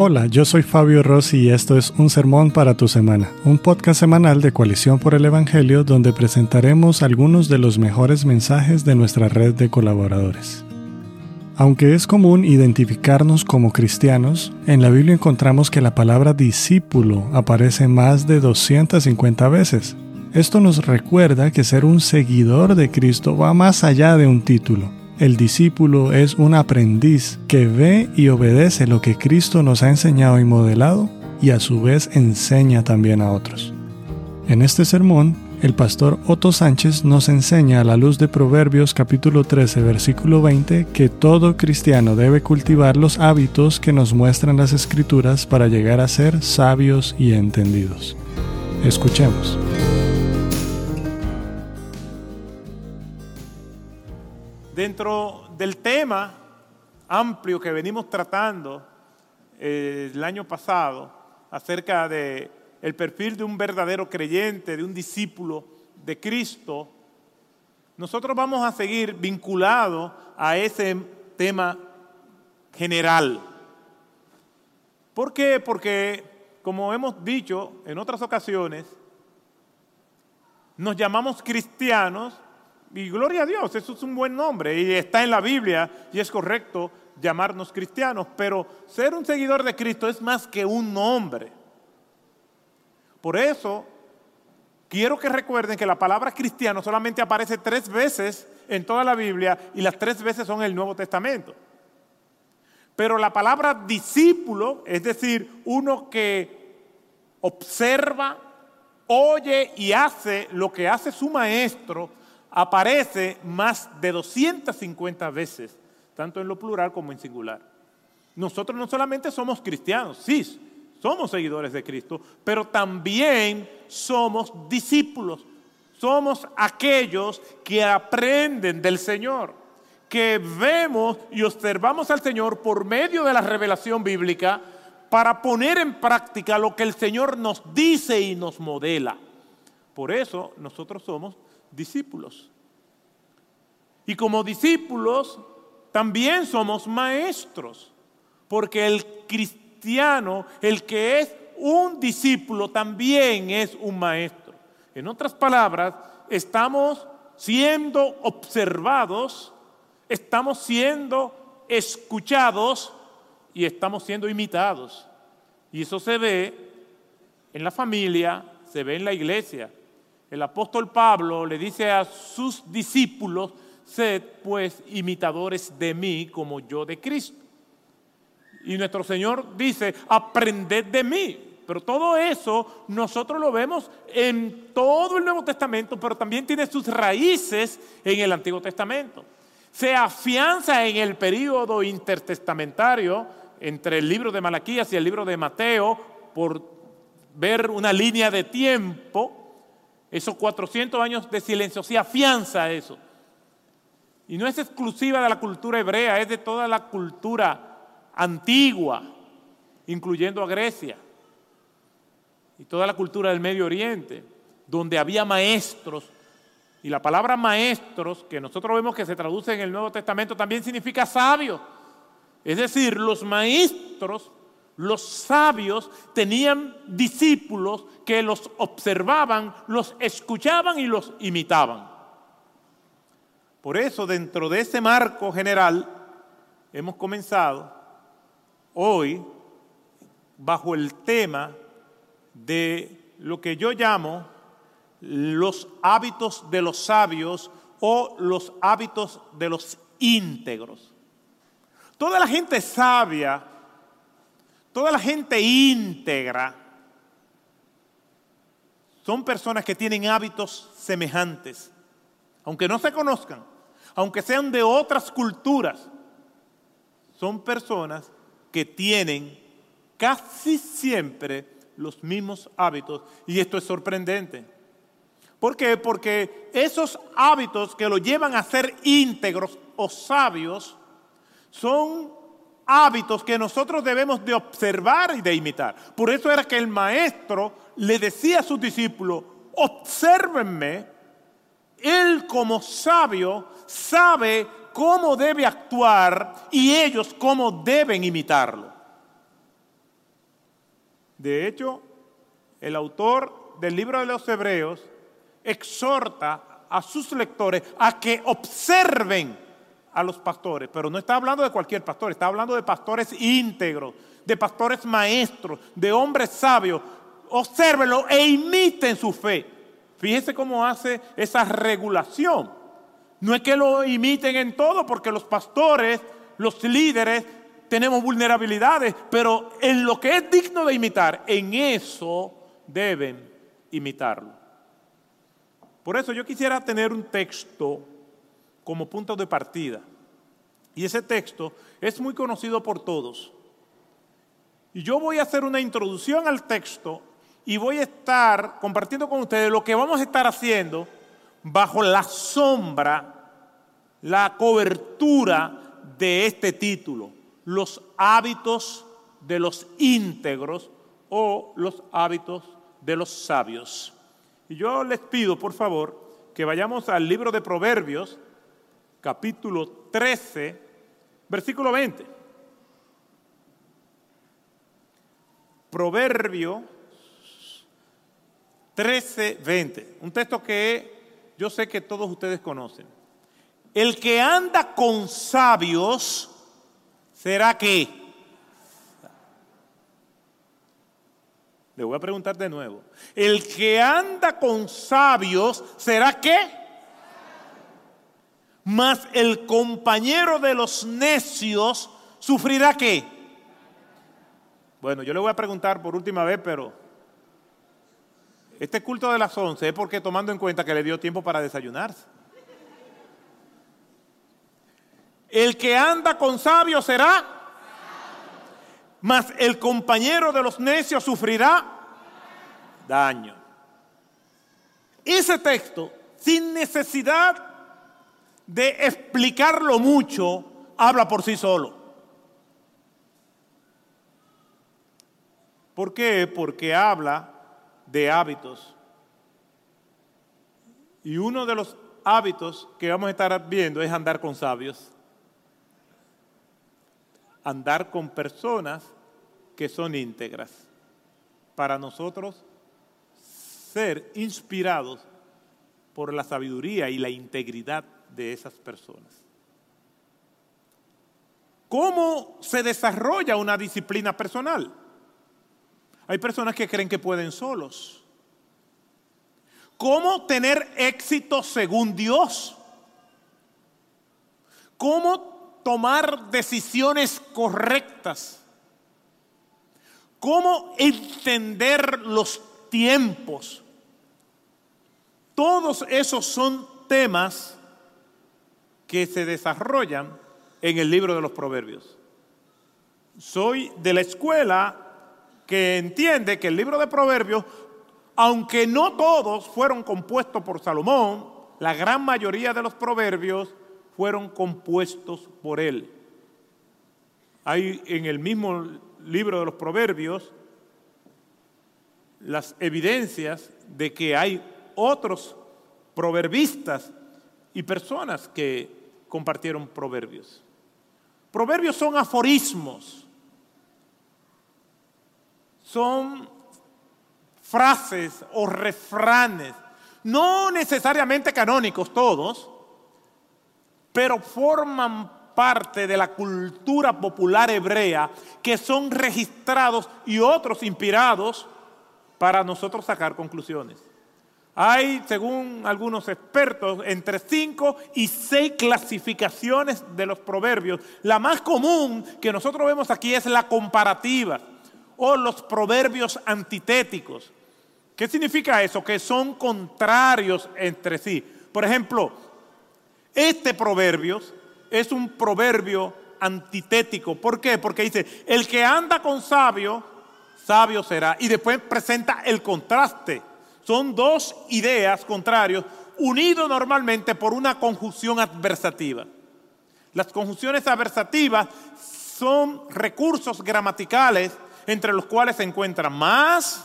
Hola, yo soy Fabio Rossi y esto es Un Sermón para tu Semana, un podcast semanal de Coalición por el Evangelio donde presentaremos algunos de los mejores mensajes de nuestra red de colaboradores. Aunque es común identificarnos como cristianos, en la Biblia encontramos que la palabra discípulo aparece más de 250 veces. Esto nos recuerda que ser un seguidor de Cristo va más allá de un título. El discípulo es un aprendiz que ve y obedece lo que Cristo nos ha enseñado y modelado y a su vez enseña también a otros. En este sermón, el pastor Otto Sánchez nos enseña a la luz de Proverbios capítulo 13 versículo 20 que todo cristiano debe cultivar los hábitos que nos muestran las escrituras para llegar a ser sabios y entendidos. Escuchemos. Dentro del tema amplio que venimos tratando eh, el año pasado acerca de el perfil de un verdadero creyente, de un discípulo de Cristo, nosotros vamos a seguir vinculados a ese tema general. ¿Por qué? Porque, como hemos dicho en otras ocasiones, nos llamamos cristianos y gloria a Dios, eso es un buen nombre y está en la Biblia y es correcto llamarnos cristianos, pero ser un seguidor de Cristo es más que un nombre. Por eso, quiero que recuerden que la palabra cristiano solamente aparece tres veces en toda la Biblia y las tres veces son en el Nuevo Testamento. Pero la palabra discípulo, es decir, uno que observa, oye y hace lo que hace su maestro, aparece más de 250 veces, tanto en lo plural como en singular. Nosotros no solamente somos cristianos, sí, somos seguidores de Cristo, pero también somos discípulos. Somos aquellos que aprenden del Señor, que vemos y observamos al Señor por medio de la revelación bíblica para poner en práctica lo que el Señor nos dice y nos modela. Por eso nosotros somos discípulos. Y como discípulos también somos maestros, porque el cristiano el que es un discípulo, también es un maestro. En otras palabras, estamos siendo observados, estamos siendo escuchados y estamos siendo imitados. Y eso se ve en la familia, se ve en la iglesia. El apóstol Pablo le dice a sus discípulos, sed pues imitadores de mí como yo de Cristo. Y nuestro Señor dice, aprended de mí. Pero todo eso nosotros lo vemos en todo el Nuevo Testamento, pero también tiene sus raíces en el Antiguo Testamento. Se afianza en el periodo intertestamentario entre el libro de Malaquías y el libro de Mateo, por ver una línea de tiempo, esos 400 años de silencio, se afianza eso. Y no es exclusiva de la cultura hebrea, es de toda la cultura antigua, incluyendo a Grecia y toda la cultura del Medio Oriente, donde había maestros. Y la palabra maestros, que nosotros vemos que se traduce en el Nuevo Testamento, también significa sabio. Es decir, los maestros, los sabios, tenían discípulos que los observaban, los escuchaban y los imitaban. Por eso, dentro de ese marco general, hemos comenzado hoy bajo el tema de lo que yo llamo los hábitos de los sabios o los hábitos de los íntegros. Toda la gente sabia, toda la gente íntegra, son personas que tienen hábitos semejantes, aunque no se conozcan, aunque sean de otras culturas, son personas que tienen casi siempre los mismos hábitos. Y esto es sorprendente. ¿Por qué? Porque esos hábitos que lo llevan a ser íntegros o sabios son hábitos que nosotros debemos de observar y de imitar. Por eso era que el maestro le decía a sus discípulos, obsérvenme, él como sabio sabe cómo debe actuar y ellos cómo deben imitarlo. De hecho, el autor del libro de los Hebreos exhorta a sus lectores a que observen a los pastores, pero no está hablando de cualquier pastor, está hablando de pastores íntegros, de pastores maestros, de hombres sabios. Obsérvenlo e imiten su fe. Fíjense cómo hace esa regulación. No es que lo imiten en todo, porque los pastores, los líderes, tenemos vulnerabilidades, pero en lo que es digno de imitar, en eso deben imitarlo. Por eso yo quisiera tener un texto como punto de partida. Y ese texto es muy conocido por todos. Y yo voy a hacer una introducción al texto y voy a estar compartiendo con ustedes lo que vamos a estar haciendo bajo la sombra, la cobertura de este título, los hábitos de los íntegros o los hábitos de los sabios. Y yo les pido, por favor, que vayamos al libro de Proverbios, capítulo 13, versículo 20. Proverbio 13, 20. Un texto que yo sé que todos ustedes conocen. El que anda con sabios será que. Le voy a preguntar de nuevo. El que anda con sabios será que mas el compañero de los necios sufrirá qué? Bueno, yo le voy a preguntar por última vez, pero este culto de las once es porque tomando en cuenta que le dio tiempo para desayunarse. El que anda con sabios será, mas el compañero de los necios sufrirá daño. Ese texto, sin necesidad de explicarlo mucho, habla por sí solo. ¿Por qué? Porque habla de hábitos. Y uno de los hábitos que vamos a estar viendo es andar con sabios. Andar con personas que son íntegras. Para nosotros ser inspirados por la sabiduría y la integridad de esas personas. ¿Cómo se desarrolla una disciplina personal? Hay personas que creen que pueden solos. ¿Cómo tener éxito según Dios? ¿Cómo tomar decisiones correctas? ¿Cómo entender los tiempos? Todos esos son temas que se desarrollan en el libro de los proverbios. Soy de la escuela que entiende que el libro de proverbios, aunque no todos fueron compuestos por Salomón, la gran mayoría de los proverbios fueron compuestos por él. Hay en el mismo libro de los proverbios las evidencias de que hay otros proverbistas y personas que compartieron proverbios. Proverbios son aforismos, son frases o refranes, no necesariamente canónicos todos, pero forman parte de la cultura popular hebrea que son registrados y otros inspirados para nosotros sacar conclusiones. Hay, según algunos expertos, entre cinco y seis clasificaciones de los proverbios. La más común que nosotros vemos aquí es la comparativa o los proverbios antitéticos. ¿Qué significa eso? Que son contrarios entre sí. Por ejemplo, este proverbio es un proverbio antitético. ¿Por qué? Porque dice, el que anda con sabio, sabio será. Y después presenta el contraste. Son dos ideas contrarias unidos normalmente por una conjunción adversativa. Las conjunciones adversativas son recursos gramaticales entre los cuales se encuentran más,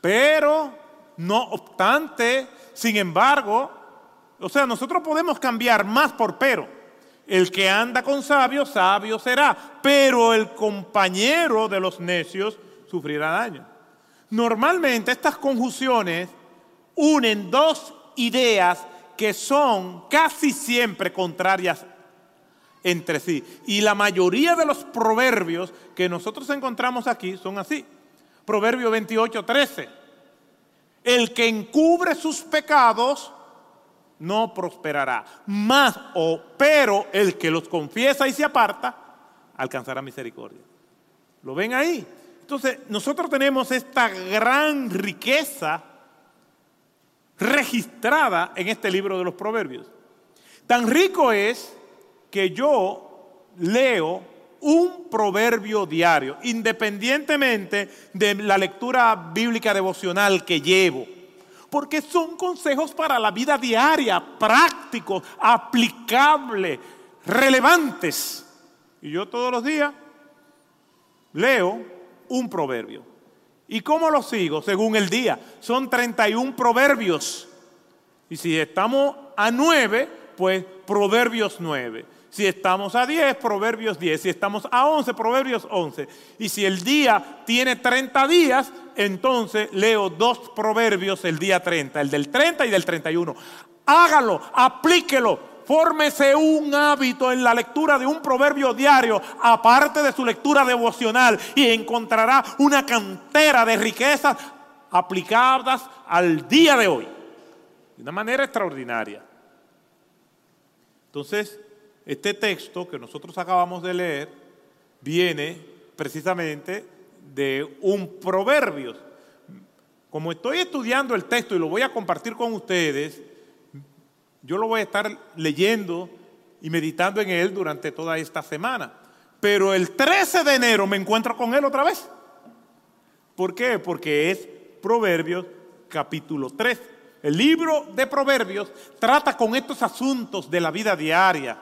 pero, no obstante, sin embargo, o sea, nosotros podemos cambiar más por pero. El que anda con sabio, sabio será, pero el compañero de los necios sufrirá daño. Normalmente estas conjunciones unen dos ideas que son casi siempre contrarias entre sí. Y la mayoría de los proverbios que nosotros encontramos aquí son así. Proverbio 28, 13. El que encubre sus pecados no prosperará. Más o pero el que los confiesa y se aparta alcanzará misericordia. ¿Lo ven ahí? Entonces, nosotros tenemos esta gran riqueza registrada en este libro de los proverbios. Tan rico es que yo leo un proverbio diario, independientemente de la lectura bíblica devocional que llevo, porque son consejos para la vida diaria, prácticos, aplicables, relevantes. Y yo todos los días leo un proverbio. ¿Y cómo lo sigo? Según el día. Son 31 proverbios. Y si estamos a 9, pues proverbios 9. Si estamos a 10, proverbios 10. Si estamos a 11, proverbios 11. Y si el día tiene 30 días, entonces leo dos proverbios el día 30, el del 30 y del 31. Hágalo, aplíquelo fórmese un hábito en la lectura de un proverbio diario, aparte de su lectura devocional, y encontrará una cantera de riquezas aplicadas al día de hoy, de una manera extraordinaria. Entonces, este texto que nosotros acabamos de leer viene precisamente de un proverbio. Como estoy estudiando el texto y lo voy a compartir con ustedes, yo lo voy a estar leyendo y meditando en él durante toda esta semana. Pero el 13 de enero me encuentro con él otra vez. ¿Por qué? Porque es Proverbios capítulo 3. El libro de Proverbios trata con estos asuntos de la vida diaria.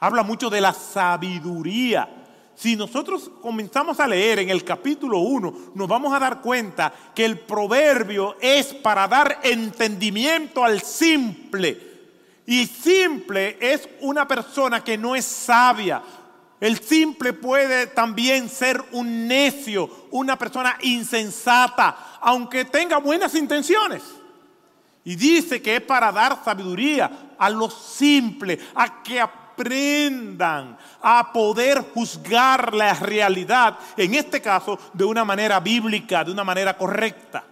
Habla mucho de la sabiduría si nosotros comenzamos a leer en el capítulo 1, nos vamos a dar cuenta que el proverbio es para dar entendimiento al simple. Y simple es una persona que no es sabia. El simple puede también ser un necio, una persona insensata, aunque tenga buenas intenciones. Y dice que es para dar sabiduría a los simples, a que aprendan a poder juzgar la realidad, en este caso de una manera bíblica, de una manera correcta.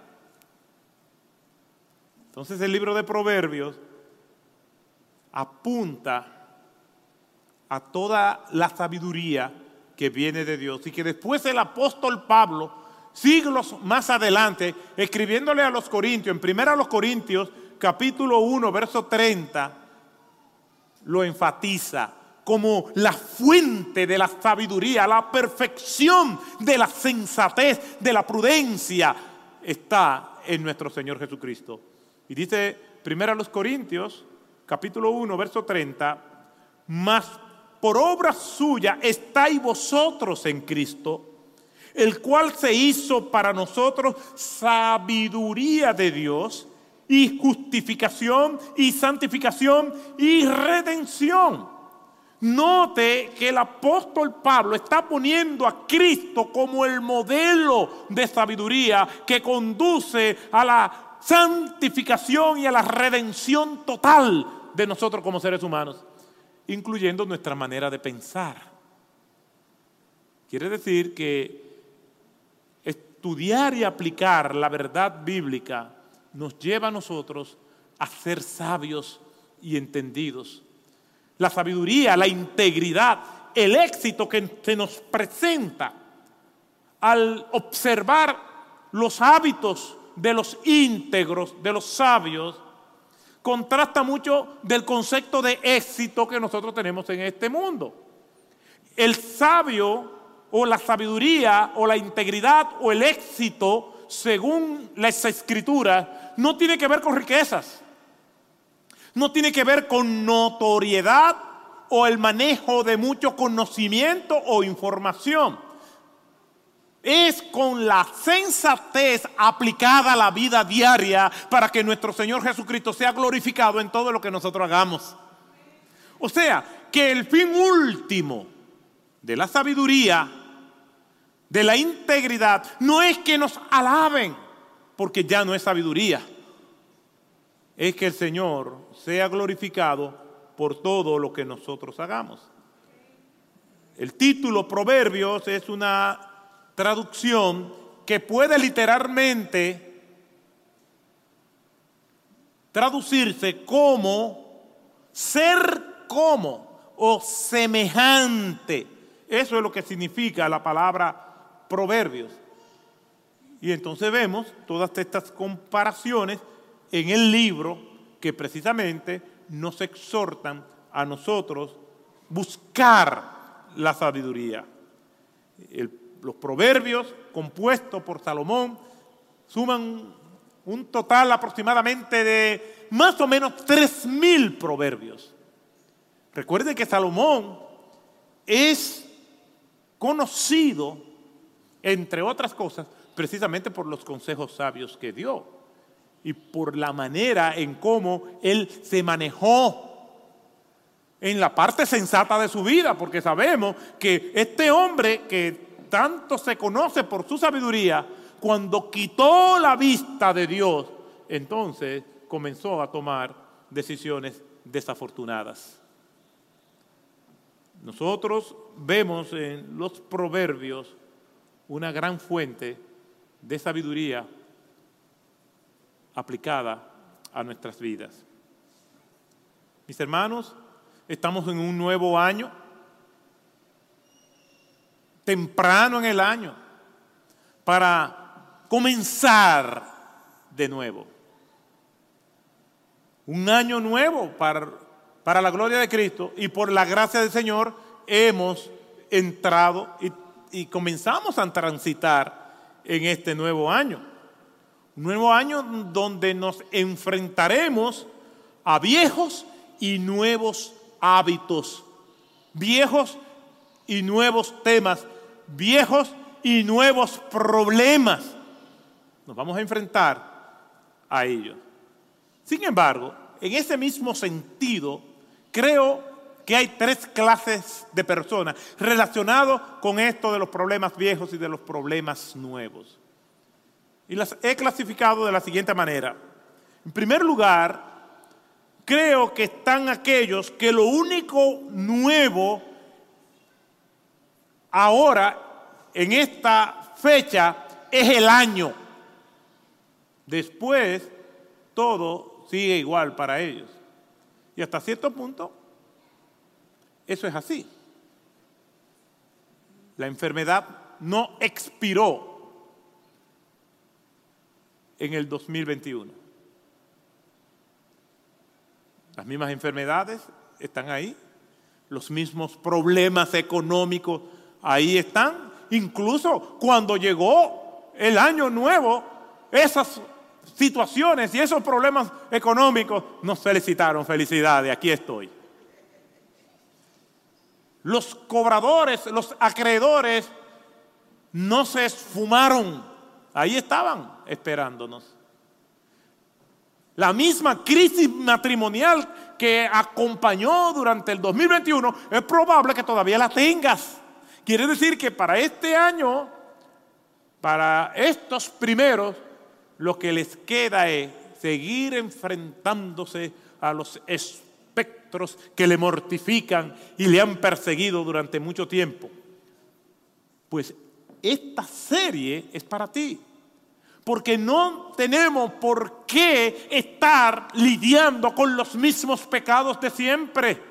Entonces el libro de Proverbios apunta a toda la sabiduría que viene de Dios y que después el apóstol Pablo, siglos más adelante, escribiéndole a los Corintios, en primera a los Corintios, capítulo 1, verso 30, lo enfatiza como la fuente de la sabiduría, la perfección de la sensatez, de la prudencia, está en nuestro Señor Jesucristo. Y dice primero a los Corintios, capítulo 1, verso 30, mas por obra suya estáis vosotros en Cristo, el cual se hizo para nosotros sabiduría de Dios y justificación y santificación y redención. Note que el apóstol Pablo está poniendo a Cristo como el modelo de sabiduría que conduce a la santificación y a la redención total de nosotros como seres humanos, incluyendo nuestra manera de pensar. Quiere decir que estudiar y aplicar la verdad bíblica nos lleva a nosotros a ser sabios y entendidos. La sabiduría, la integridad, el éxito que se nos presenta al observar los hábitos de los íntegros, de los sabios, contrasta mucho del concepto de éxito que nosotros tenemos en este mundo. El sabio o la sabiduría o la integridad o el éxito según las escrituras, no tiene que ver con riquezas, no tiene que ver con notoriedad o el manejo de mucho conocimiento o información. Es con la sensatez aplicada a la vida diaria para que nuestro Señor Jesucristo sea glorificado en todo lo que nosotros hagamos. O sea, que el fin último de la sabiduría de la integridad no es que nos alaben, porque ya no es sabiduría. Es que el Señor sea glorificado por todo lo que nosotros hagamos. El título Proverbios es una traducción que puede literalmente traducirse como ser como o semejante. Eso es lo que significa la palabra proverbios. Y entonces vemos todas estas comparaciones en el libro que precisamente nos exhortan a nosotros buscar la sabiduría. los proverbios compuestos por Salomón suman un total aproximadamente de más o menos tres mil proverbios. Recuerde que Salomón es conocido entre otras cosas, precisamente por los consejos sabios que dio y por la manera en cómo él se manejó en la parte sensata de su vida, porque sabemos que este hombre que tanto se conoce por su sabiduría, cuando quitó la vista de Dios, entonces comenzó a tomar decisiones desafortunadas. Nosotros vemos en los proverbios una gran fuente de sabiduría aplicada a nuestras vidas. Mis hermanos, estamos en un nuevo año, temprano en el año, para comenzar de nuevo. Un año nuevo para, para la gloria de Cristo y por la gracia del Señor hemos entrado y y comenzamos a transitar en este nuevo año. Un nuevo año donde nos enfrentaremos a viejos y nuevos hábitos, viejos y nuevos temas, viejos y nuevos problemas. Nos vamos a enfrentar a ellos. Sin embargo, en ese mismo sentido, creo que hay tres clases de personas relacionadas con esto de los problemas viejos y de los problemas nuevos. Y las he clasificado de la siguiente manera. En primer lugar, creo que están aquellos que lo único nuevo ahora, en esta fecha, es el año. Después, todo sigue igual para ellos. Y hasta cierto punto, eso es así. La enfermedad no expiró en el 2021. Las mismas enfermedades están ahí, los mismos problemas económicos ahí están. Incluso cuando llegó el año nuevo, esas situaciones y esos problemas económicos nos felicitaron. Felicidades, aquí estoy. Los cobradores, los acreedores, no se esfumaron. Ahí estaban esperándonos. La misma crisis matrimonial que acompañó durante el 2021 es probable que todavía la tengas. Quiere decir que para este año, para estos primeros, lo que les queda es seguir enfrentándose a los espíritus que le mortifican y le han perseguido durante mucho tiempo. Pues esta serie es para ti. Porque no tenemos por qué estar lidiando con los mismos pecados de siempre.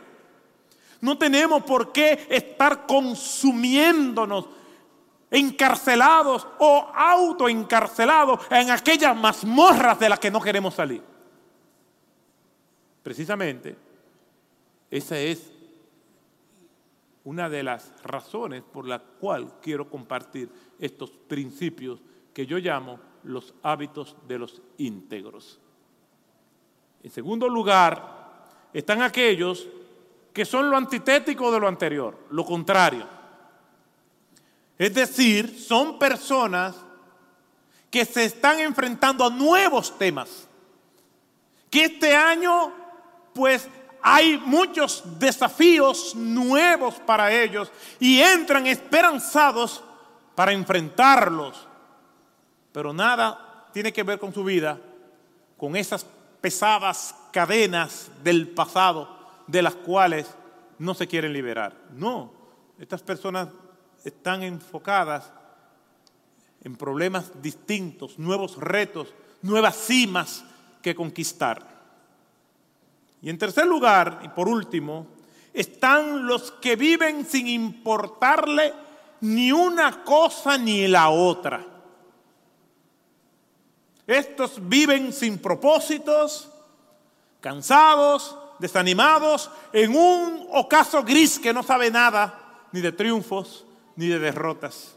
No tenemos por qué estar consumiéndonos encarcelados o autoencarcelados en aquellas mazmorras de las que no queremos salir. Precisamente esa es una de las razones por la cual quiero compartir estos principios que yo llamo los hábitos de los íntegros. En segundo lugar, están aquellos que son lo antitético de lo anterior, lo contrario. Es decir, son personas que se están enfrentando a nuevos temas, que este año pues hay muchos desafíos nuevos para ellos y entran esperanzados para enfrentarlos, pero nada tiene que ver con su vida, con esas pesadas cadenas del pasado de las cuales no se quieren liberar. No, estas personas están enfocadas en problemas distintos, nuevos retos, nuevas cimas que conquistar. Y en tercer lugar, y por último, están los que viven sin importarle ni una cosa ni la otra. Estos viven sin propósitos, cansados, desanimados, en un ocaso gris que no sabe nada, ni de triunfos, ni de derrotas.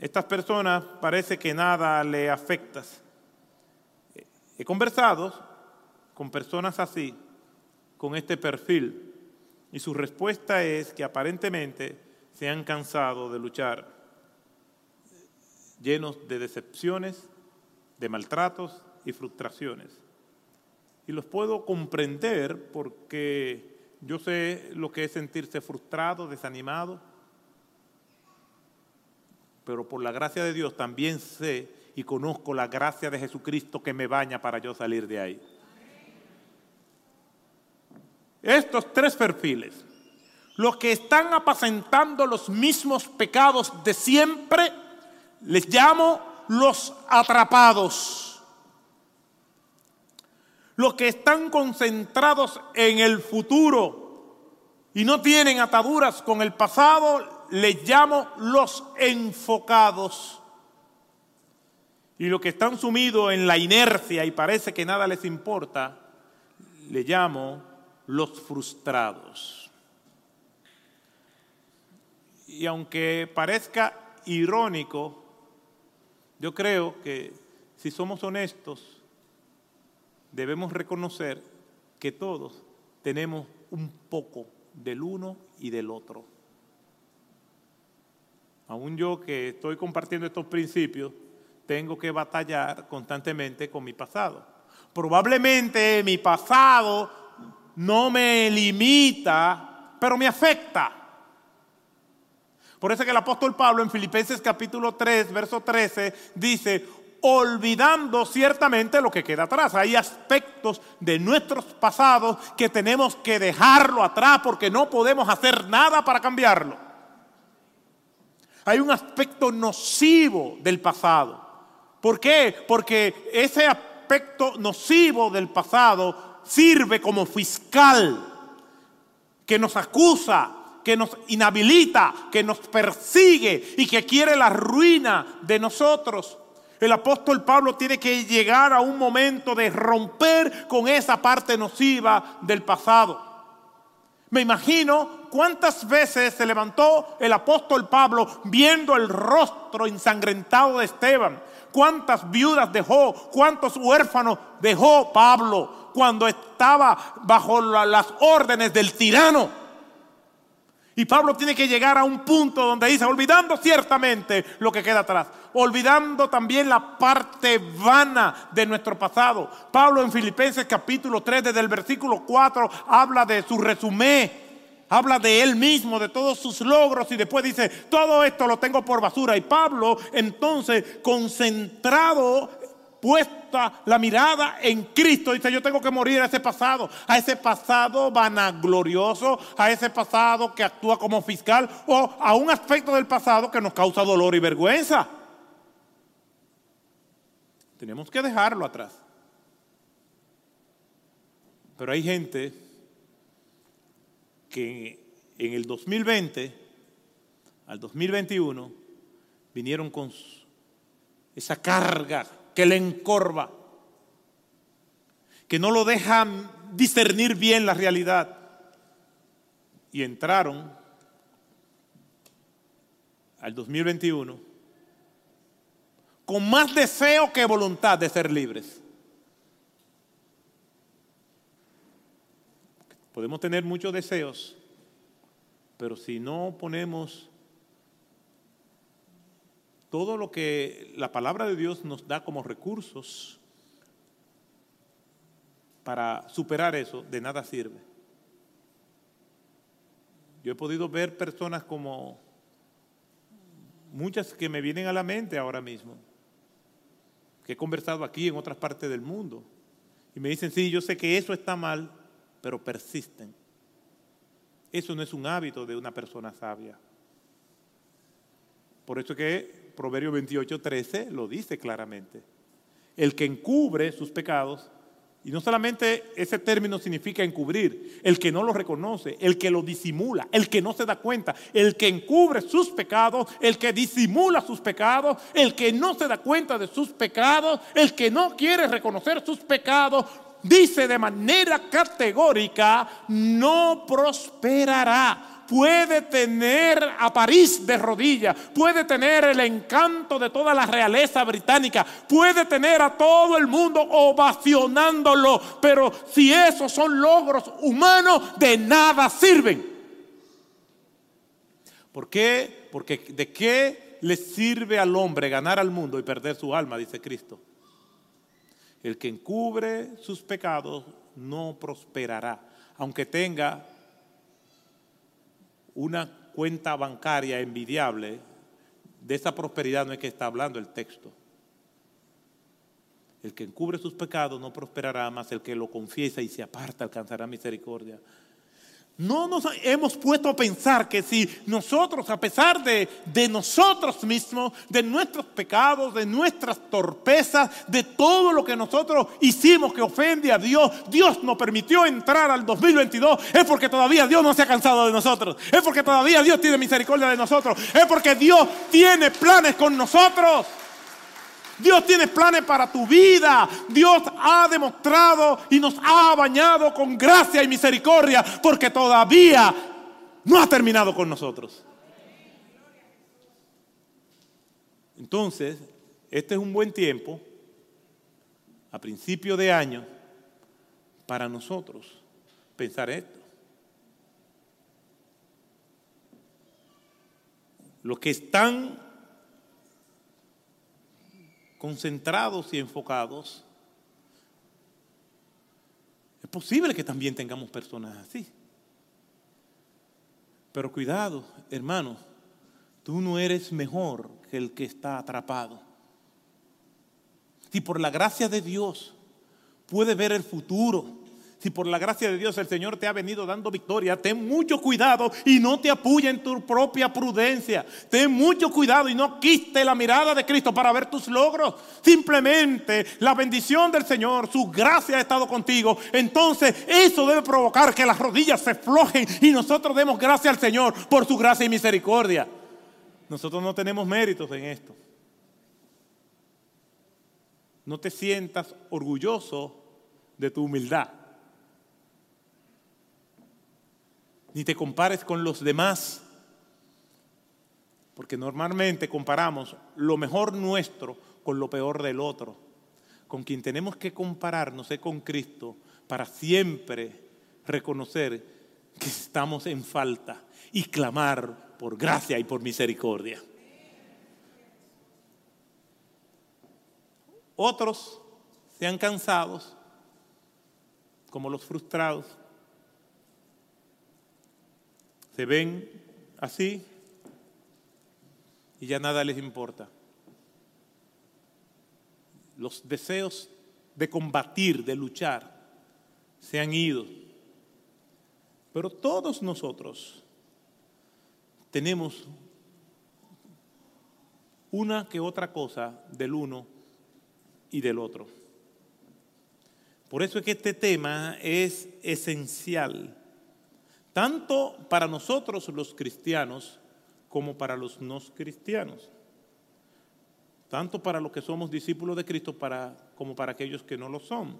Estas personas parece que nada le afecta. He conversado con personas así, con este perfil, y su respuesta es que aparentemente se han cansado de luchar llenos de decepciones, de maltratos y frustraciones. Y los puedo comprender porque yo sé lo que es sentirse frustrado, desanimado, pero por la gracia de Dios también sé y conozco la gracia de Jesucristo que me baña para yo salir de ahí. Estos tres perfiles, los que están apacentando los mismos pecados de siempre, les llamo los atrapados. Los que están concentrados en el futuro y no tienen ataduras con el pasado, les llamo los enfocados. Y los que están sumidos en la inercia y parece que nada les importa, le llamo los frustrados. Y aunque parezca irónico, yo creo que si somos honestos, debemos reconocer que todos tenemos un poco del uno y del otro. Aún yo que estoy compartiendo estos principios, tengo que batallar constantemente con mi pasado. Probablemente mi pasado no me limita, pero me afecta. Por eso que el apóstol Pablo en Filipenses capítulo 3, verso 13, dice, olvidando ciertamente lo que queda atrás. Hay aspectos de nuestros pasados que tenemos que dejarlo atrás porque no podemos hacer nada para cambiarlo. Hay un aspecto nocivo del pasado. ¿Por qué? Porque ese aspecto nocivo del pasado sirve como fiscal que nos acusa que nos inhabilita, que nos persigue y que quiere la ruina de nosotros. El apóstol Pablo tiene que llegar a un momento de romper con esa parte nociva del pasado. Me imagino cuántas veces se levantó el apóstol Pablo viendo el rostro ensangrentado de Esteban. Cuántas viudas dejó, cuántos huérfanos dejó Pablo cuando estaba bajo las órdenes del tirano. Y Pablo tiene que llegar a un punto donde dice, olvidando ciertamente lo que queda atrás, olvidando también la parte vana de nuestro pasado. Pablo en Filipenses capítulo 3, desde el versículo 4, habla de su resumen, habla de él mismo, de todos sus logros y después dice, todo esto lo tengo por basura. Y Pablo entonces, concentrado puesta la mirada en Cristo, dice, yo tengo que morir a ese pasado, a ese pasado vanaglorioso, a ese pasado que actúa como fiscal o a un aspecto del pasado que nos causa dolor y vergüenza. Tenemos que dejarlo atrás. Pero hay gente que en el 2020 al 2021 vinieron con esa carga que le encorva, que no lo deja discernir bien la realidad. Y entraron al 2021 con más deseo que voluntad de ser libres. Podemos tener muchos deseos, pero si no ponemos todo lo que la palabra de Dios nos da como recursos para superar eso, de nada sirve. Yo he podido ver personas como muchas que me vienen a la mente ahora mismo, que he conversado aquí en otras partes del mundo, y me dicen, sí, yo sé que eso está mal, pero persisten. Eso no es un hábito de una persona sabia. Por eso que Proverbio 28, 13 lo dice claramente. El que encubre sus pecados, y no solamente ese término significa encubrir, el que no lo reconoce, el que lo disimula, el que no se da cuenta, el que encubre sus pecados, el que disimula sus pecados, el que no se da cuenta de sus pecados, el que no quiere reconocer sus pecados, dice de manera categórica, no prosperará. Puede tener a París de rodillas, puede tener el encanto de toda la realeza británica, puede tener a todo el mundo ovacionándolo, pero si esos son logros humanos, de nada sirven. ¿Por qué? Porque de qué le sirve al hombre ganar al mundo y perder su alma, dice Cristo. El que encubre sus pecados no prosperará, aunque tenga una cuenta bancaria envidiable. De esa prosperidad no es que está hablando el texto. El que encubre sus pecados no prosperará, más el que lo confiesa y se aparta alcanzará misericordia. No nos hemos puesto a pensar que si nosotros, a pesar de, de, nosotros mismos, de nuestros pecados, de nuestras torpezas, de todo lo que nosotros hicimos que ofende a Dios, Dios nos permitió entrar al 2022, es porque todavía Dios no se ha cansado de nosotros, es porque todavía Dios tiene misericordia de nosotros, es porque Dios tiene planes con nosotros. Dios tiene planes para tu vida. Dios ha demostrado y nos ha bañado con gracia y misericordia porque todavía no ha terminado con nosotros. Entonces, este es un buen tiempo, a principio de año, para nosotros pensar esto. Los que están concentrados y enfocados, es posible que también tengamos personas así. Pero cuidado, hermano, tú no eres mejor que el que está atrapado. Si por la gracia de Dios puede ver el futuro, si por la gracia de Dios el Señor te ha venido dando victoria, ten mucho cuidado y no te apoya en tu propia prudencia. Ten mucho cuidado y no quiste la mirada de Cristo para ver tus logros. Simplemente la bendición del Señor, su gracia ha estado contigo. Entonces eso debe provocar que las rodillas se flojen y nosotros demos gracias al Señor por su gracia y misericordia. Nosotros no tenemos méritos en esto. No te sientas orgulloso de tu humildad. Ni te compares con los demás, porque normalmente comparamos lo mejor nuestro con lo peor del otro. Con quien tenemos que compararnos es con Cristo para siempre reconocer que estamos en falta y clamar por gracia y por misericordia. Otros se han cansado, como los frustrados, se ven así y ya nada les importa. Los deseos de combatir, de luchar, se han ido. Pero todos nosotros tenemos una que otra cosa del uno y del otro. Por eso es que este tema es esencial tanto para nosotros los cristianos como para los no cristianos, tanto para los que somos discípulos de Cristo como para aquellos que no lo son,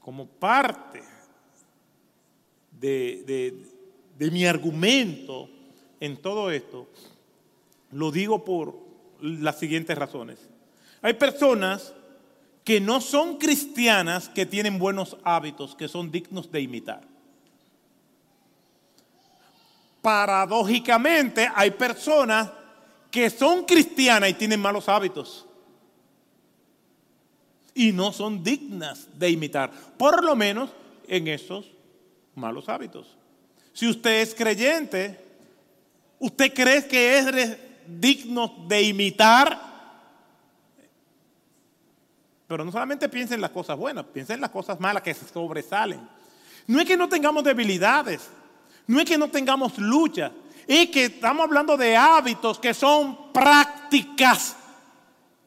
como parte de mi argumento en todo esto, lo digo por las siguientes razones. Hay personas que no son cristianas que tienen buenos hábitos, que son dignos de imitar paradójicamente hay personas que son cristianas y tienen malos hábitos. Y no son dignas de imitar, por lo menos en esos malos hábitos. Si usted es creyente, usted cree que es dignos de imitar. Pero no solamente piensen en las cosas buenas, piensen en las cosas malas que sobresalen. No es que no tengamos debilidades, no es que no tengamos lucha, es que estamos hablando de hábitos que son prácticas,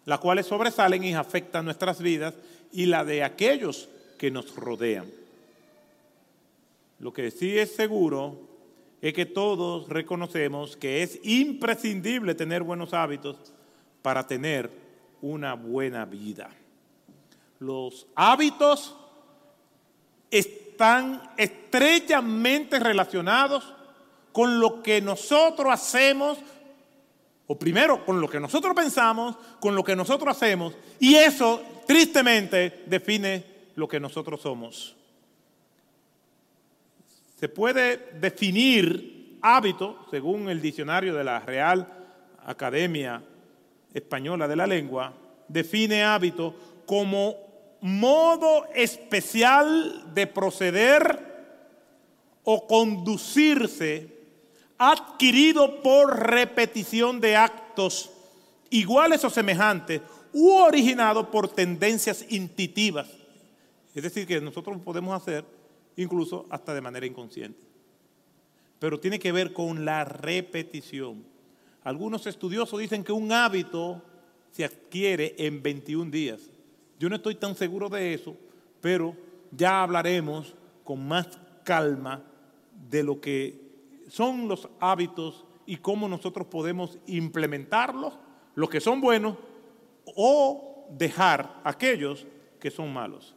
las cuales sobresalen y afectan nuestras vidas y la de aquellos que nos rodean. Lo que sí es seguro es que todos reconocemos que es imprescindible tener buenos hábitos para tener una buena vida. Los hábitos están estrechamente relacionados con lo que nosotros hacemos, o primero con lo que nosotros pensamos, con lo que nosotros hacemos, y eso tristemente define lo que nosotros somos. Se puede definir hábito, según el diccionario de la Real Academia Española de la Lengua, define hábito como modo especial de proceder o conducirse adquirido por repetición de actos iguales o semejantes u originado por tendencias intuitivas. Es decir, que nosotros podemos hacer incluso hasta de manera inconsciente. Pero tiene que ver con la repetición. Algunos estudiosos dicen que un hábito se adquiere en 21 días. Yo no estoy tan seguro de eso, pero ya hablaremos con más calma de lo que son los hábitos y cómo nosotros podemos implementarlos, los que son buenos, o dejar aquellos que son malos.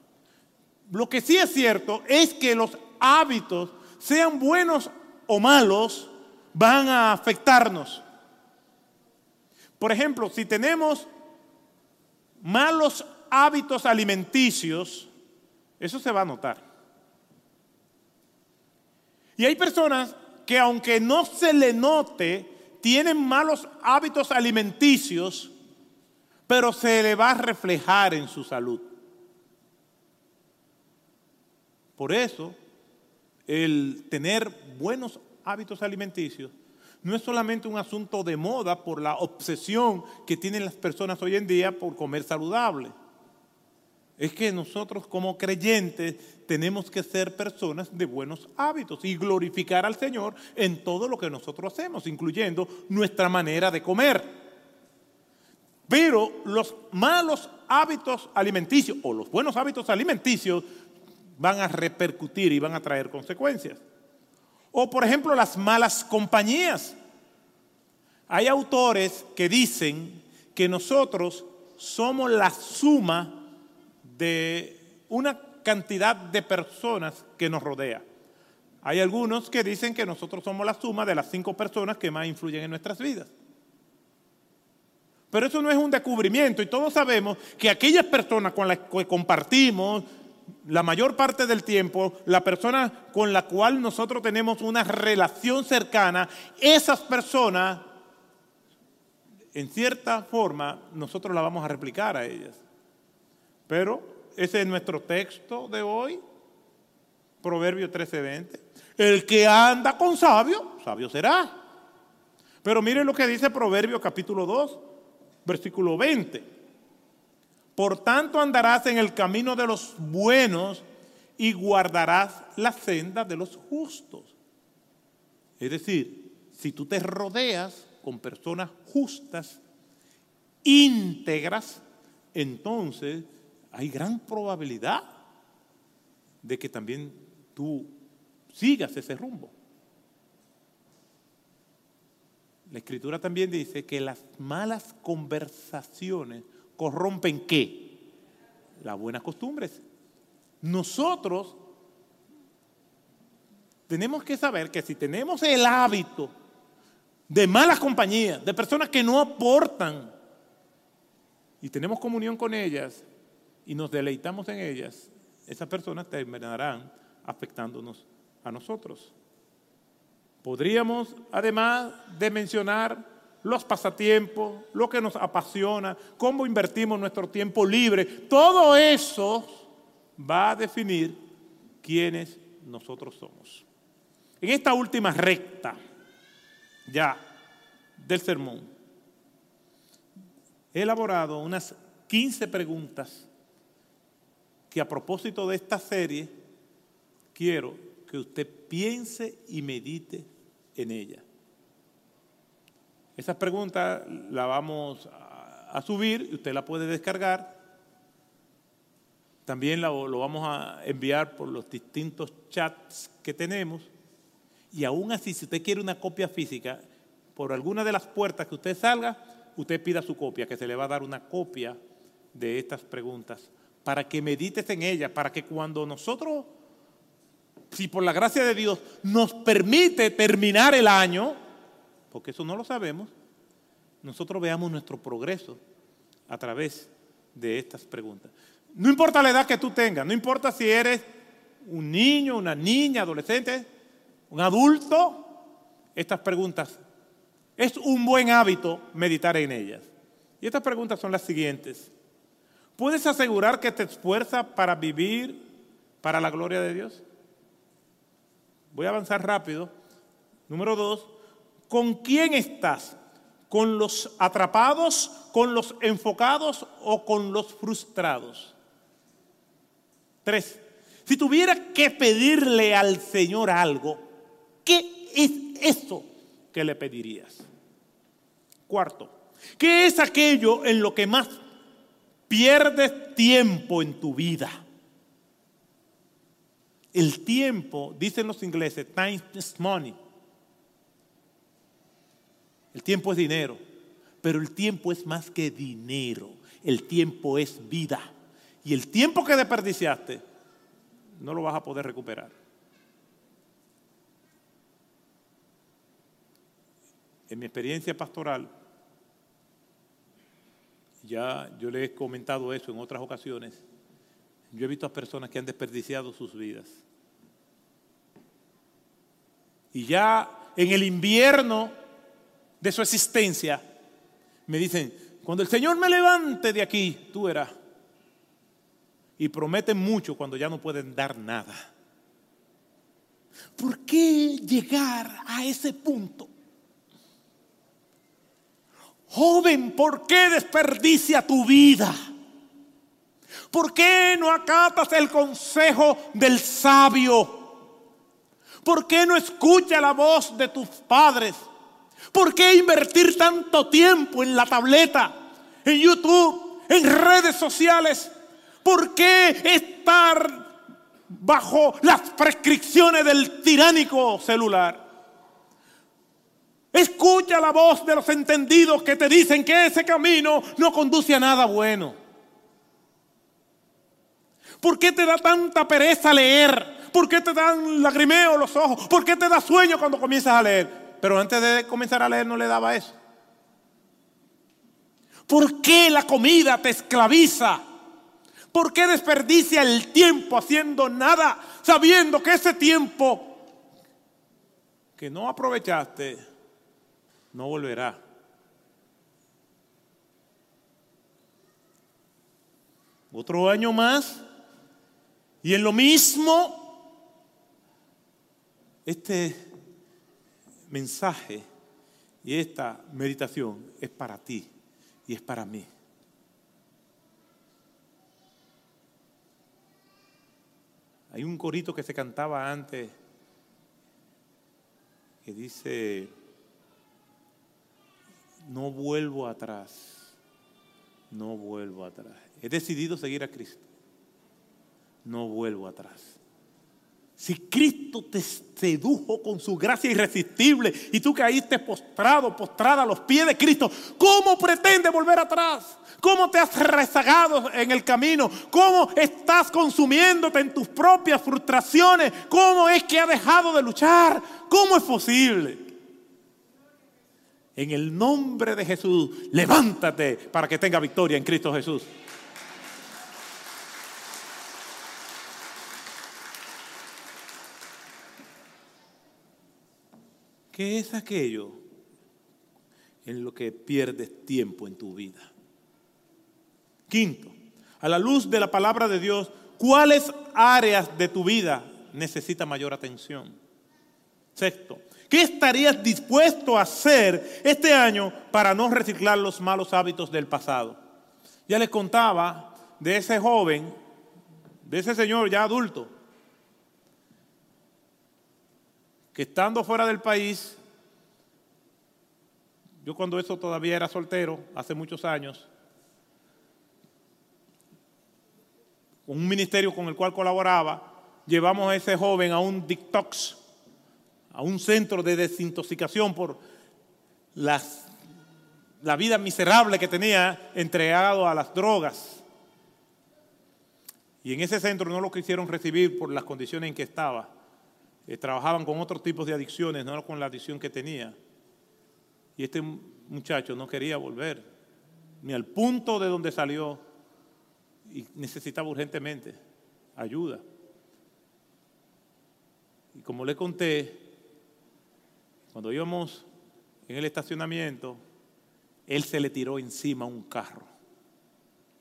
Lo que sí es cierto es que los hábitos, sean buenos o malos, van a afectarnos. Por ejemplo, si tenemos malos hábitos alimenticios, eso se va a notar. Y hay personas que aunque no se le note, tienen malos hábitos alimenticios, pero se le va a reflejar en su salud. Por eso, el tener buenos hábitos alimenticios no es solamente un asunto de moda por la obsesión que tienen las personas hoy en día por comer saludable. Es que nosotros como creyentes tenemos que ser personas de buenos hábitos y glorificar al Señor en todo lo que nosotros hacemos, incluyendo nuestra manera de comer. Pero los malos hábitos alimenticios o los buenos hábitos alimenticios van a repercutir y van a traer consecuencias. O por ejemplo las malas compañías. Hay autores que dicen que nosotros somos la suma de una cantidad de personas que nos rodea. Hay algunos que dicen que nosotros somos la suma de las cinco personas que más influyen en nuestras vidas. Pero eso no es un descubrimiento y todos sabemos que aquellas personas con las que compartimos, la mayor parte del tiempo, la persona con la cual nosotros tenemos una relación cercana, esas personas, en cierta forma, nosotros la vamos a replicar a ellas. Pero ese es nuestro texto de hoy, Proverbio 13:20. El que anda con sabio, sabio será. Pero miren lo que dice Proverbio capítulo 2, versículo 20. Por tanto andarás en el camino de los buenos y guardarás la senda de los justos. Es decir, si tú te rodeas con personas justas, íntegras, entonces hay gran probabilidad de que también tú sigas ese rumbo. La escritura también dice que las malas conversaciones corrompen qué? Las buenas costumbres. Nosotros tenemos que saber que si tenemos el hábito de malas compañías, de personas que no aportan, y tenemos comunión con ellas y nos deleitamos en ellas, esas personas terminarán afectándonos a nosotros. Podríamos, además de mencionar los pasatiempos, lo que nos apasiona, cómo invertimos nuestro tiempo libre, todo eso va a definir quiénes nosotros somos. En esta última recta ya del sermón, he elaborado unas 15 preguntas que a propósito de esta serie quiero que usted piense y medite en ella. Esas preguntas las vamos a subir y usted la puede descargar. También lo vamos a enviar por los distintos chats que tenemos. Y aún así, si usted quiere una copia física, por alguna de las puertas que usted salga, usted pida su copia, que se le va a dar una copia de estas preguntas, para que medites en ellas, para que cuando nosotros, si por la gracia de Dios nos permite terminar el año, porque eso no lo sabemos, nosotros veamos nuestro progreso a través de estas preguntas. No importa la edad que tú tengas, no importa si eres un niño, una niña, adolescente, un adulto, estas preguntas es un buen hábito meditar en ellas. Y estas preguntas son las siguientes. ¿Puedes asegurar que te esfuerzas para vivir para la gloria de Dios? Voy a avanzar rápido. Número dos, ¿con quién estás? ¿Con los atrapados, con los enfocados o con los frustrados? Tres, si tuviera que pedirle al Señor algo, ¿qué es eso que le pedirías? Cuarto, ¿qué es aquello en lo que más pierdes tiempo en tu vida? El tiempo, dicen los ingleses, time is money. El tiempo es dinero, pero el tiempo es más que dinero. El tiempo es vida. Y el tiempo que desperdiciaste no lo vas a poder recuperar. En mi experiencia pastoral, ya yo le he comentado eso en otras ocasiones, yo he visto a personas que han desperdiciado sus vidas. Y ya en el invierno de su existencia, me dicen, cuando el Señor me levante de aquí, tú verás. Y prometen mucho cuando ya no pueden dar nada. ¿Por qué llegar a ese punto? Joven, ¿por qué desperdicia tu vida? ¿Por qué no acatas el consejo del sabio? ¿Por qué no escucha la voz de tus padres? ¿Por qué invertir tanto tiempo en la tableta, en YouTube, en redes sociales? ¿Por qué estar bajo las prescripciones del tiránico celular? Escucha la voz de los entendidos que te dicen que ese camino no conduce a nada bueno. ¿Por qué te da tanta pereza leer? ¿Por qué te dan lagrimeo los ojos? ¿Por qué te da sueño cuando comienzas a leer? Pero antes de comenzar a leer no le daba eso. ¿Por qué la comida te esclaviza? ¿Por qué desperdicia el tiempo haciendo nada, sabiendo que ese tiempo que no aprovechaste no volverá. Otro año más y en lo mismo, este mensaje y esta meditación es para ti y es para mí. Hay un corito que se cantaba antes que dice, no vuelvo atrás, no vuelvo atrás. He decidido seguir a Cristo, no vuelvo atrás. Si Cristo te sedujo con su gracia irresistible y tú caíste postrado, postrada a los pies de Cristo, ¿cómo pretende volver atrás? ¿Cómo te has rezagado en el camino? ¿Cómo estás consumiéndote en tus propias frustraciones? ¿Cómo es que ha dejado de luchar? ¿Cómo es posible? En el nombre de Jesús, levántate para que tenga victoria en Cristo Jesús. ¿Qué es aquello en lo que pierdes tiempo en tu vida? Quinto, a la luz de la palabra de Dios, ¿cuáles áreas de tu vida necesitan mayor atención? Sexto, ¿qué estarías dispuesto a hacer este año para no reciclar los malos hábitos del pasado? Ya les contaba de ese joven, de ese señor ya adulto, que estando fuera del país, yo cuando eso todavía era soltero, hace muchos años, un ministerio con el cual colaboraba, llevamos a ese joven a un detox, a un centro de desintoxicación por la vida miserable que tenía entregado a las drogas. Y en ese centro no lo quisieron recibir por las condiciones en que estaba. Eh, trabajaban con otros tipos de adicciones, no con la adicción que tenía. Y este muchacho no quería volver, ni al punto de donde salió, y necesitaba urgentemente ayuda. Y como le conté, cuando íbamos en el estacionamiento, él se le tiró encima un carro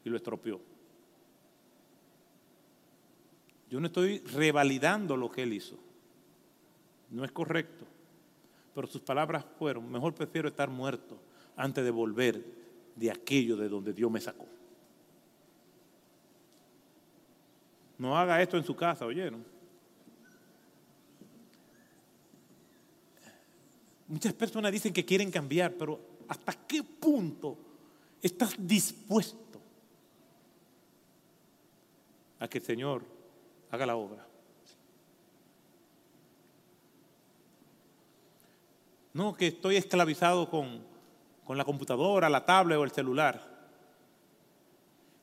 y lo estropeó. Yo no estoy revalidando lo que él hizo. No es correcto. Pero sus palabras fueron, mejor prefiero estar muerto antes de volver de aquello de donde Dios me sacó. No haga esto en su casa, ¿oyeron? Muchas personas dicen que quieren cambiar, pero ¿hasta qué punto estás dispuesto a que el Señor haga la obra? No, que estoy esclavizado con, con la computadora, la tablet o el celular.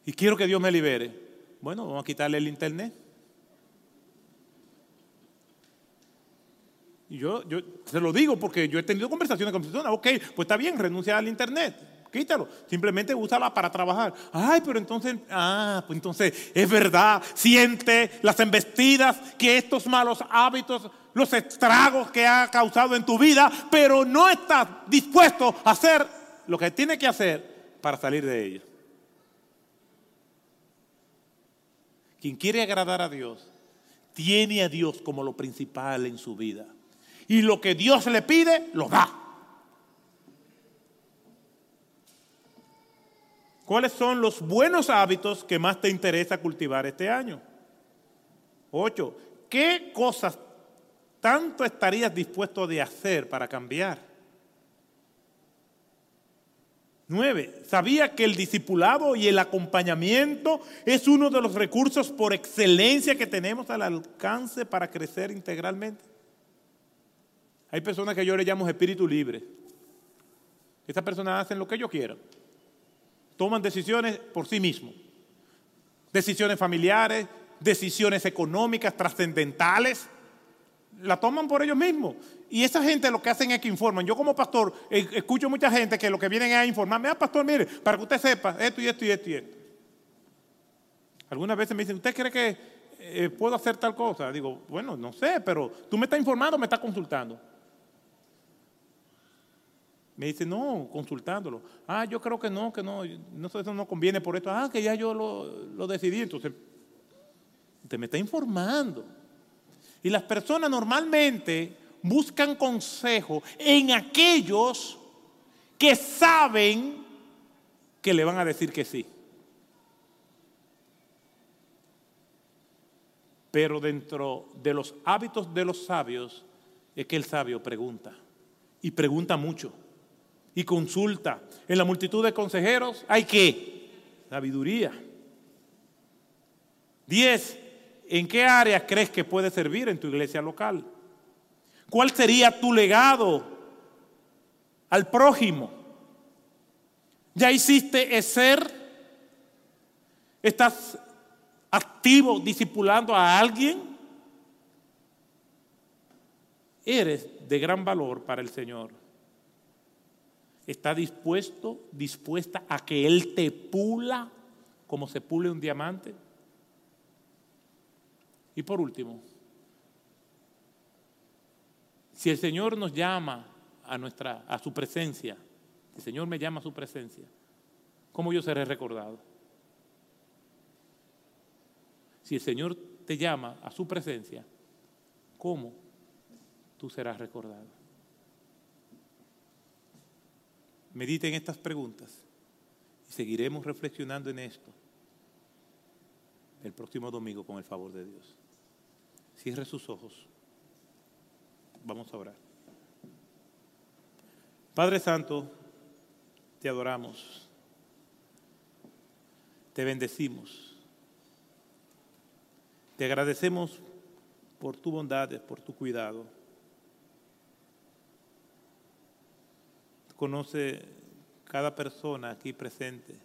Y quiero que Dios me libere. Bueno, vamos a quitarle el internet. Yo, yo se lo digo porque yo he tenido conversaciones con personas, ok, pues está bien, renuncia al internet, quítalo, simplemente úsala para trabajar. Ay, pero entonces, ah, pues entonces es verdad, siente las embestidas que estos malos hábitos, los estragos que ha causado en tu vida, pero no estás dispuesto a hacer lo que tiene que hacer para salir de ellos. Quien quiere agradar a Dios, tiene a Dios como lo principal en su vida y lo que Dios le pide, lo da. ¿Cuáles son los buenos hábitos que más te interesa cultivar este año? Ocho, ¿qué cosas tanto estarías dispuesto de hacer para cambiar? Nueve, ¿sabía que el discipulado y el acompañamiento es uno de los recursos por excelencia que tenemos al alcance para crecer integralmente? Hay personas que yo le llamo espíritu libre. Estas personas hacen lo que ellos quieran. Toman decisiones por sí mismos. Decisiones familiares, decisiones económicas, trascendentales. La toman por ellos mismos. Y esa gente lo que hacen es que informan. Yo como pastor eh, escucho mucha gente que lo que vienen es a informarme. Ah, pastor, mire, para que usted sepa esto y esto y esto y esto. Algunas veces me dicen, ¿usted cree que eh, puedo hacer tal cosa? Digo, bueno, no sé, pero tú me estás informando me estás consultando. Me dice, no, consultándolo. Ah, yo creo que no, que no, no eso no conviene por esto. Ah, que ya yo lo, decidí. Entonces, usted me está informando. Y las personas normalmente buscan consejo en aquellos que saben que le van a decir que sí. Pero dentro de los hábitos de los sabios es que el sabio pregunta. Y pregunta mucho y consulta. En la multitud de consejeros hay que sabiduría. Diez, ¿en qué áreas crees que puede servir en tu iglesia local? ¿Cuál sería tu legado al prójimo? ¿Ya hiciste ser? ¿Estás activo discipulando a alguien? Eres de gran valor para el Señor está dispuesto, dispuesta a que Él te pula como se pule un diamante. Y por último, si el Señor nos llama a nuestra a su presencia, el Señor me llama a su presencia, ¿cómo yo seré recordado? Si el Señor te llama a su presencia, ¿cómo tú serás recordado. Medite en estas preguntas y seguiremos reflexionando en esto el próximo domingo con el favor de Dios. Cierre sus ojos. Vamos a orar. Padre Santo, te adoramos, te bendecimos, te agradecemos por tu bondad, por tu cuidado. Conoce cada persona aquí presente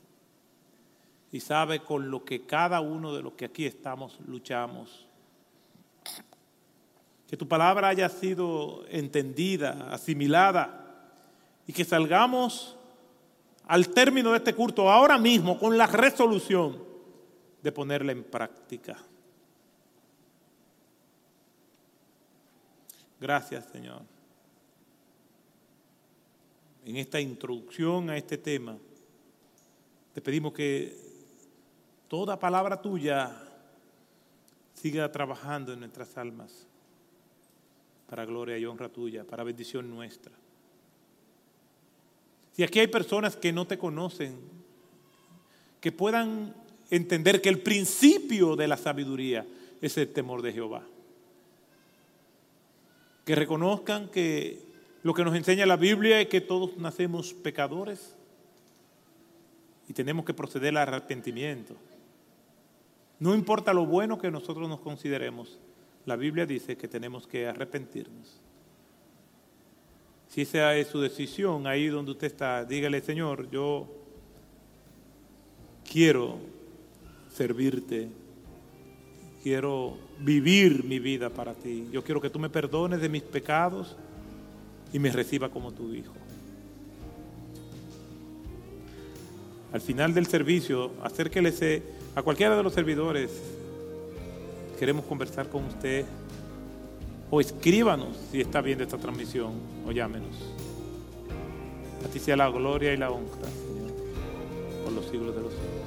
y sabe con lo que cada uno de los que aquí estamos luchamos. Que tu palabra haya sido entendida, asimilada y que salgamos al término de este culto ahora mismo con la resolución de ponerla en práctica. Gracias, Señor. En esta introducción a este tema, te pedimos que toda palabra tuya siga trabajando en nuestras almas para gloria y honra tuya, para bendición nuestra. Si aquí hay personas que no te conocen, que puedan entender que el principio de la sabiduría es el temor de Jehová que reconozcan que lo que nos enseña la Biblia es que todos nacemos pecadores y tenemos que proceder al arrepentimiento. No importa lo bueno que nosotros nos consideremos, la Biblia dice que tenemos que arrepentirnos. Si esa es su decisión, ahí donde usted está, dígale, Señor, yo quiero servirte quiero vivir mi vida para ti. Yo quiero que tú me perdones de mis pecados y me reciba como tu hijo. Al final del servicio, acérquese a cualquiera de los servidores. Queremos conversar con usted. O escríbanos si está viendo esta transmisión o llámenos. A ti sea la gloria y la honra, Señor, por los siglos de los siglos.